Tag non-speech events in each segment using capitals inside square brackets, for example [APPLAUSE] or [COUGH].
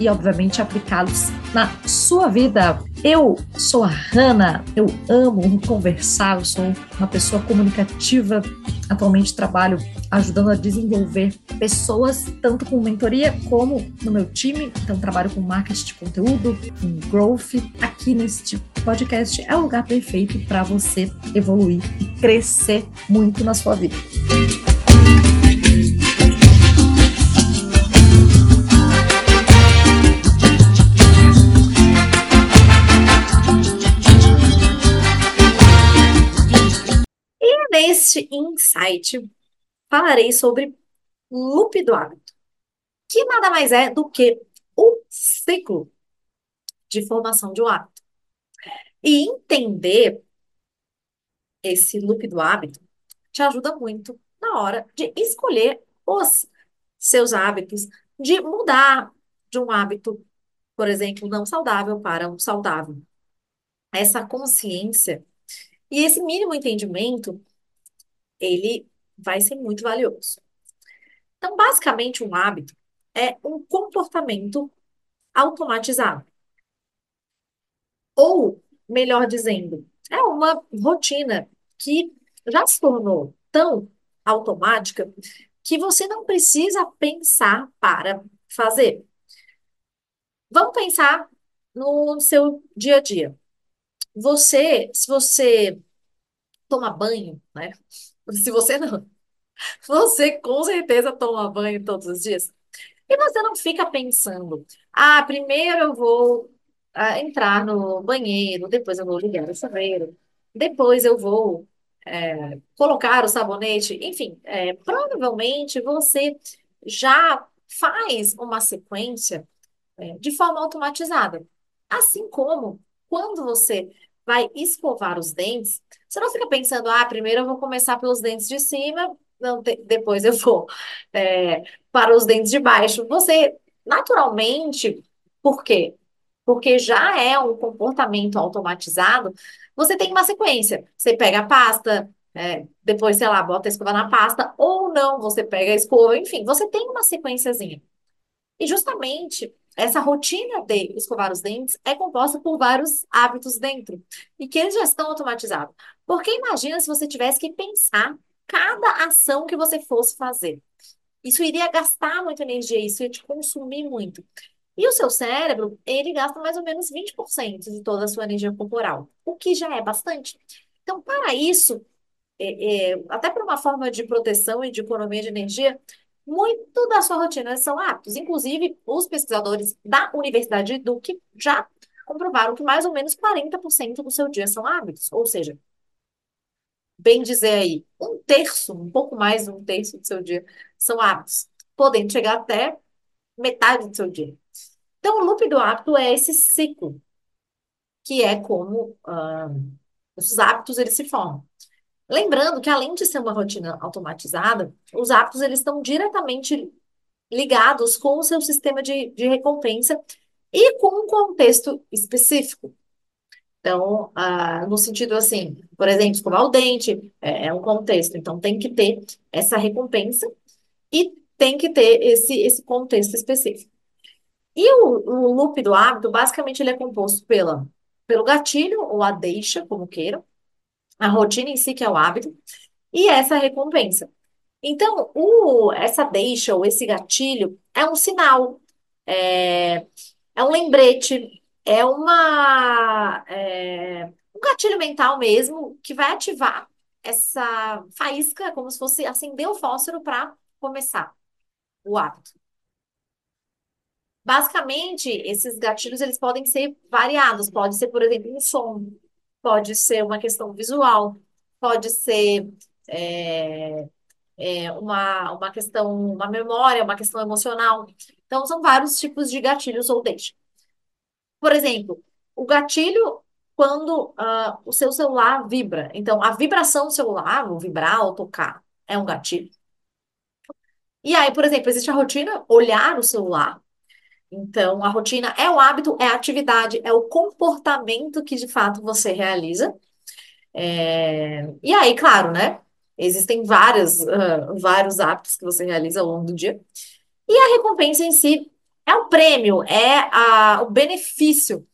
e, obviamente, aplicá-los na sua vida. Eu sou a Hanna, eu amo conversar, eu sou uma pessoa comunicativa. Atualmente trabalho ajudando a desenvolver pessoas, tanto com mentoria como no meu time. Então, trabalho com marketing de conteúdo, com growth. Aqui neste podcast é o lugar perfeito para você evoluir e crescer muito na sua vida. Neste insight falarei sobre loop do hábito, que nada mais é do que o ciclo de formação de um hábito. E entender esse loop do hábito te ajuda muito na hora de escolher os seus hábitos, de mudar de um hábito, por exemplo, não saudável para um saudável. Essa consciência e esse mínimo entendimento ele vai ser muito valioso. Então, basicamente, um hábito é um comportamento automatizado. Ou, melhor dizendo, é uma rotina que já se tornou tão automática que você não precisa pensar para fazer. Vamos pensar no seu dia a dia. Você, se você toma banho, né? Se você não. Você com certeza toma banho todos os dias. E você não fica pensando, ah, primeiro eu vou ah, entrar no banheiro, depois eu vou ligar o chuveiro, depois eu vou é, colocar o sabonete. Enfim, é, provavelmente você já faz uma sequência é, de forma automatizada. Assim como quando você vai escovar os dentes, você não fica pensando, ah, primeiro eu vou começar pelos dentes de cima, não te, depois eu vou é, [LAUGHS] para os dentes de baixo. Você, naturalmente, por quê? Porque já é um comportamento automatizado, você tem uma sequência. Você pega a pasta, é, depois, sei lá, bota a escova na pasta, ou não, você pega a escova, enfim, você tem uma sequenciazinha. E justamente essa rotina de escovar os dentes é composta por vários hábitos dentro e que eles já estão automatizados. Porque imagina se você tivesse que pensar cada ação que você fosse fazer. Isso iria gastar muita energia, isso ia te consumir muito. E o seu cérebro, ele gasta mais ou menos 20% de toda a sua energia corporal, o que já é bastante. Então, para isso, é, é, até por uma forma de proteção e de economia de energia, muito da sua rotina são hábitos. Inclusive, os pesquisadores da Universidade de Duke já comprovaram que mais ou menos 40% do seu dia são hábitos. Ou seja, bem dizer aí, um terço, um pouco mais de um terço do seu dia são hábitos, podendo chegar até metade do seu dia. Então, o loop do hábito é esse ciclo, que é como uh, os hábitos eles se formam. Lembrando que além de ser uma rotina automatizada, os hábitos eles estão diretamente ligados com o seu sistema de, de recompensa e com um contexto específico. Então, ah, no sentido assim, por exemplo, escovar o dente é, é, um contexto, então tem que ter essa recompensa e tem que ter esse, esse contexto específico. E o, o loop do hábito, basicamente, ele é composto pela, pelo gatilho ou a deixa, como queiram, a rotina em si, que é o hábito, e essa recompensa. Então, o, essa deixa ou esse gatilho é um sinal, é, é um lembrete, é uma é, um gatilho mental mesmo que vai ativar essa faísca, como se fosse acender o fósforo para começar o hábito. Basicamente, esses gatilhos eles podem ser variados. Pode ser, por exemplo, um som, pode ser uma questão visual, pode ser é, é, uma, uma questão, uma memória, uma questão emocional. Então, são vários tipos de gatilhos ou deixa. Por exemplo, o gatilho quando ah, o seu celular vibra. Então, a vibração do celular, o vibrar ou tocar, é um gatilho. E aí, por exemplo, existe a rotina olhar o celular. Então, a rotina é o hábito, é a atividade, é o comportamento que de fato você realiza. É, E aí, claro, né? Existem vários, ah, vários hábitos que você realiza ao longo do dia. E a recompensa em si é o prêmio, é a, o benefício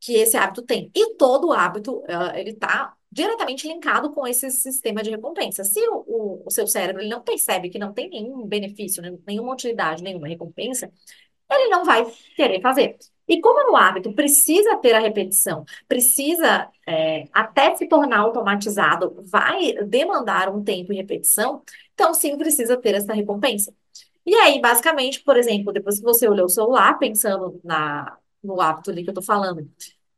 que esse hábito tem. E todo hábito, ah, ele está diretamente linkado com esse sistema de recompensa. Se o, o, o seu cérebro ele não percebe que não tem nenhum benefício, né, nenhuma utilidade, nenhuma recompensa, ele não vai querer fazer. E como no hábito precisa ter a repetição, precisa, é, até se tornar automatizado, vai demandar um tempo e repetição, então sim precisa ter essa recompensa. E aí, basicamente, por exemplo, depois que você olhou o celular, pensando na, no hábito ali que eu tô falando,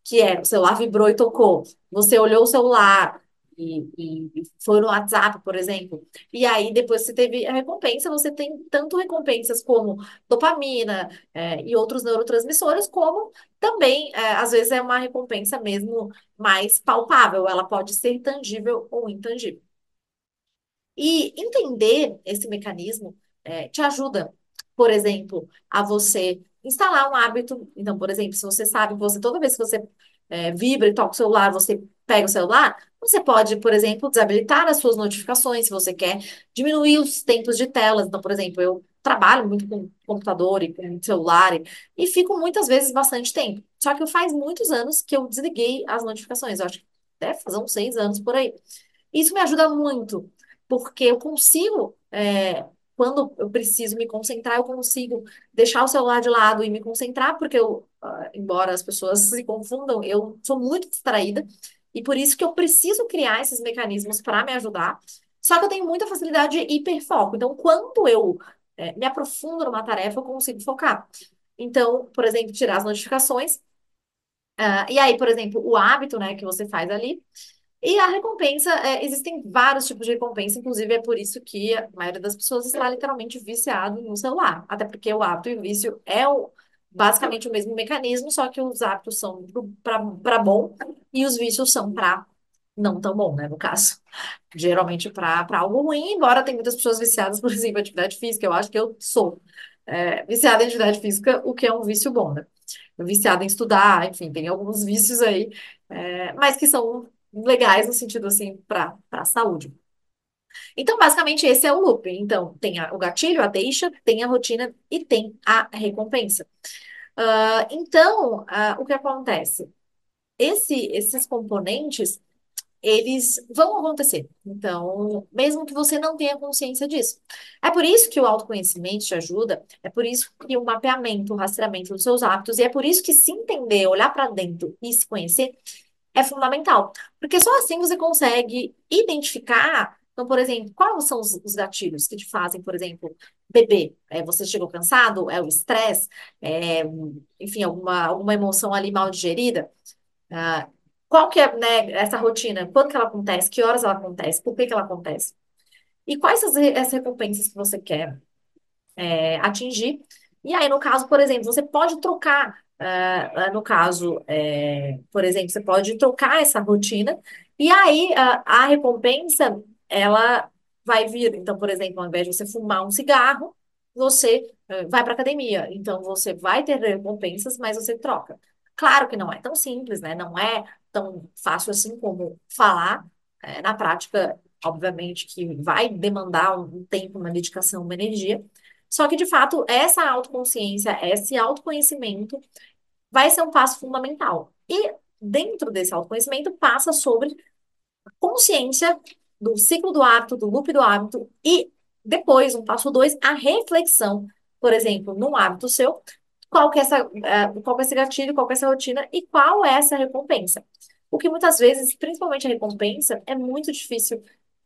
que é o celular vibrou e tocou, você olhou o celular e, e foi no WhatsApp, por exemplo, e aí depois você teve a recompensa, você tem tanto recompensas como dopamina, é, e outros neurotransmissores, como também, é, às vezes, é uma recompensa mesmo mais palpável, ela pode ser tangível ou intangível. E entender esse mecanismo é, te ajuda, por exemplo, a você instalar um hábito. Então, por exemplo, se você sabe você, toda vez que você é, vibra e toca o celular, você pega o celular, você pode, por exemplo, desabilitar as suas notificações se você quer diminuir os tempos de telas. Então, por exemplo, eu trabalho muito com computador e com celular e, e fico muitas vezes bastante tempo. Só que faz muitos anos que eu desliguei as notificações. Eu acho que deve fazer uns seis anos por aí. Isso me ajuda muito, porque eu consigo, é, quando eu preciso me concentrar, eu consigo deixar o celular de lado e me concentrar, porque eu, embora as pessoas se confundam, eu sou muito distraída, e por isso que eu preciso criar esses mecanismos para me ajudar. Só que eu tenho muita facilidade de hiperfoco. Então, quando eu é, me aprofundo numa tarefa, eu consigo focar. Então, por exemplo, tirar as notificações. ah, e aí, por exemplo, o hábito, né, que você faz ali. E a recompensa, é, existem vários tipos de recompensa, inclusive é por isso que a maioria das pessoas está literalmente viciado no celular. Até porque o hábito e o vício é o, basicamente o mesmo mecanismo, só que os hábitos são para bom e os vícios são para não tão bom, né, no caso. Geralmente para algo ruim, embora tem muitas pessoas viciadas, por [LAUGHS] exemplo, em atividade física, eu acho que eu sou é, viciada em atividade física, o que é um vício bom, né? Viciada em estudar, enfim, tem alguns vícios aí, é, mas que são legais no sentido assim para para a saúde. Então, basicamente, esse é o loop. Então, tem a- o gatilho, a deixa, tem a rotina e tem a recompensa. Ah, então, ah, o que acontece? Esse, esses componentes, eles vão acontecer. Então, mesmo que você não tenha consciência disso. É por isso que o autoconhecimento te ajuda, é por isso que o mapeamento, o rastreamento dos seus hábitos, e é por isso que se entender, olhar para dentro e se conhecer é fundamental. Porque só assim você consegue identificar. Então, por exemplo, quais são os, os gatilhos que te fazem, por exemplo, beber? É, você chegou cansado? É o estresse? É, enfim, alguma, alguma emoção ali mal digerida? Ah, qual que é, né, essa rotina? Quando que ela acontece? Que horas ela acontece? Por que que ela acontece? E quais as, as recompensas que você quer? é, atingir. E aí, no caso, por exemplo, você pode trocar, ah, no caso, é, por exemplo, você pode trocar essa rotina, e aí ah, a recompensa, ela vai vir. Então, por exemplo, ao invés de você fumar um cigarro, você eh, vai para academia. Então, você vai ter recompensas, mas você troca. Claro que não é tão simples, né? Não é tão fácil assim como falar. Eh, na prática, obviamente, que vai demandar um tempo, uma dedicação, uma energia. Só que, de fato, essa autoconsciência, esse autoconhecimento vai ser um passo fundamental. E dentro desse autoconhecimento passa sobre consciência do ciclo do hábito, do loop do hábito e depois, um passo dois, a reflexão. Por exemplo, num hábito seu, qual que é essa, eh, qual que é esse gatilho, qual que é essa rotina e qual é essa recompensa. O que muitas vezes, principalmente a recompensa, é muito difícil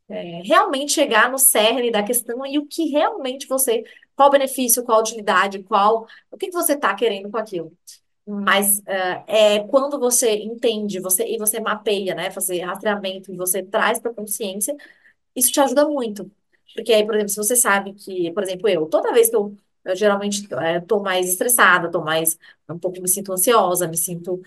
é, realmente chegar no cerne da questão e o que realmente você, qual benefício, qual utilidade, qual, o que que você está querendo com aquilo. Mas ah, é quando você entende, você e você mapeia, né, fazer rastreamento e você traz para consciência, isso te ajuda muito. Porque aí, por exemplo, se você sabe que, por exemplo, eu, toda vez que eu eu geralmente estou mais estressada, estou mais, um pouco me sinto ansiosa, me sinto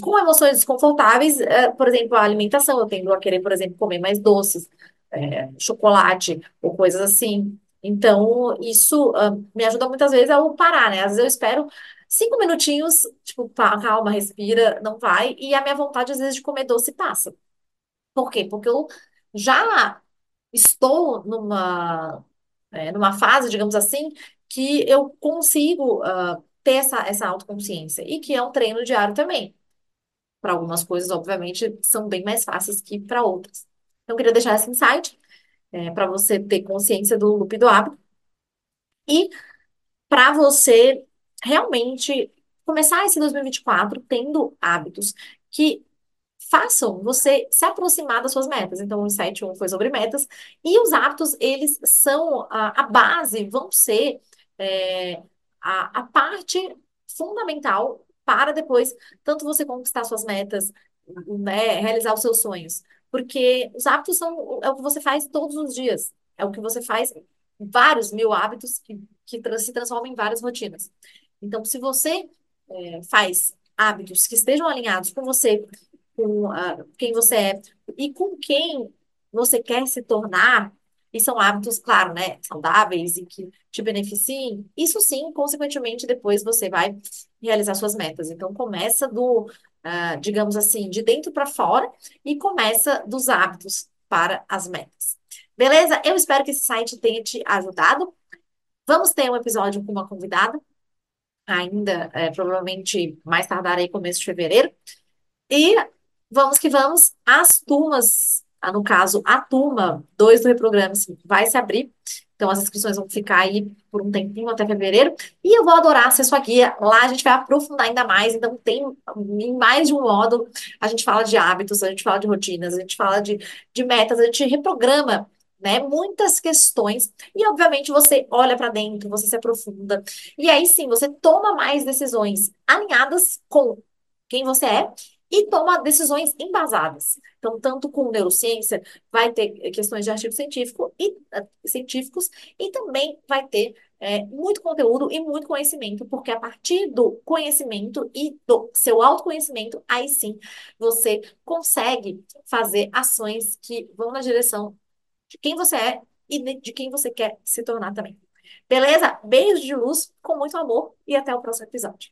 com emoções desconfortáveis, é, por exemplo, a alimentação, eu tendo a querer, por exemplo, comer mais doces, é, chocolate ou coisas assim. Então, isso ah, me ajuda muitas vezes a eu parar, né? Às vezes eu espero cinco minutinhos, tipo, pá, calma, respira, não vai, e a minha vontade, às vezes, de comer doce passa. Por quê? Porque eu já estou numa, é, numa fase, digamos assim, que eu consigo, ah, ter essa, essa autoconsciência, e que é um treino diário também. Para algumas coisas, obviamente, são bem mais fáceis que para outras. Então, eu queria deixar esse insight, para você ter consciência do loop do hábito e para você realmente começar esse 2024 tendo hábitos que façam você se aproximar das suas metas. Então, o insight 1 foi sobre metas, e os hábitos, eles são a, a base, vão ser é, a, a parte fundamental para depois, tanto você conquistar suas metas, né, realizar os seus sonhos. Porque os hábitos são é o que você faz todos os dias, é o que você faz vários mil hábitos que, que se transformam em várias rotinas. Então, se você é, faz hábitos que estejam alinhados com você, com ah, quem você é e com quem você quer se tornar, e são hábitos, claro, né, saudáveis e que te beneficiem, isso sim, consequentemente, depois você vai realizar suas metas. Então, começa do, ah, digamos assim, de dentro para fora e começa dos hábitos para as metas. Beleza? Eu espero que esse site tenha te ajudado. Vamos ter um episódio com uma convidada, ainda, é, provavelmente mais tardar aí começo de fevereiro. E vamos que vamos. As turmas, ah, no caso, a turma 2 do Reprograma vai se abrir. Então, as inscrições vão ficar aí por um tempinho até fevereiro. E eu vou adorar ser sua guia. Lá a gente vai aprofundar ainda mais. Então, tem em mais de um módulo. A gente fala de hábitos, a gente fala de rotinas, a gente fala de, de metas, a gente reprograma. Né, muitas questões, e obviamente você olha para dentro, você se aprofunda, e aí sim você toma mais decisões alinhadas com quem você é e toma decisões embasadas. Então, tanto com neurociência, vai ter questões de artigo científico e, eh, científicos, e também vai ter eh, muito conteúdo e muito conhecimento, porque a partir do conhecimento e do seu autoconhecimento, aí sim você consegue fazer ações que vão na direção de quem você é e de quem você quer se tornar também. Beleza? Beijo de luz, com muito amor, e até o próximo episódio.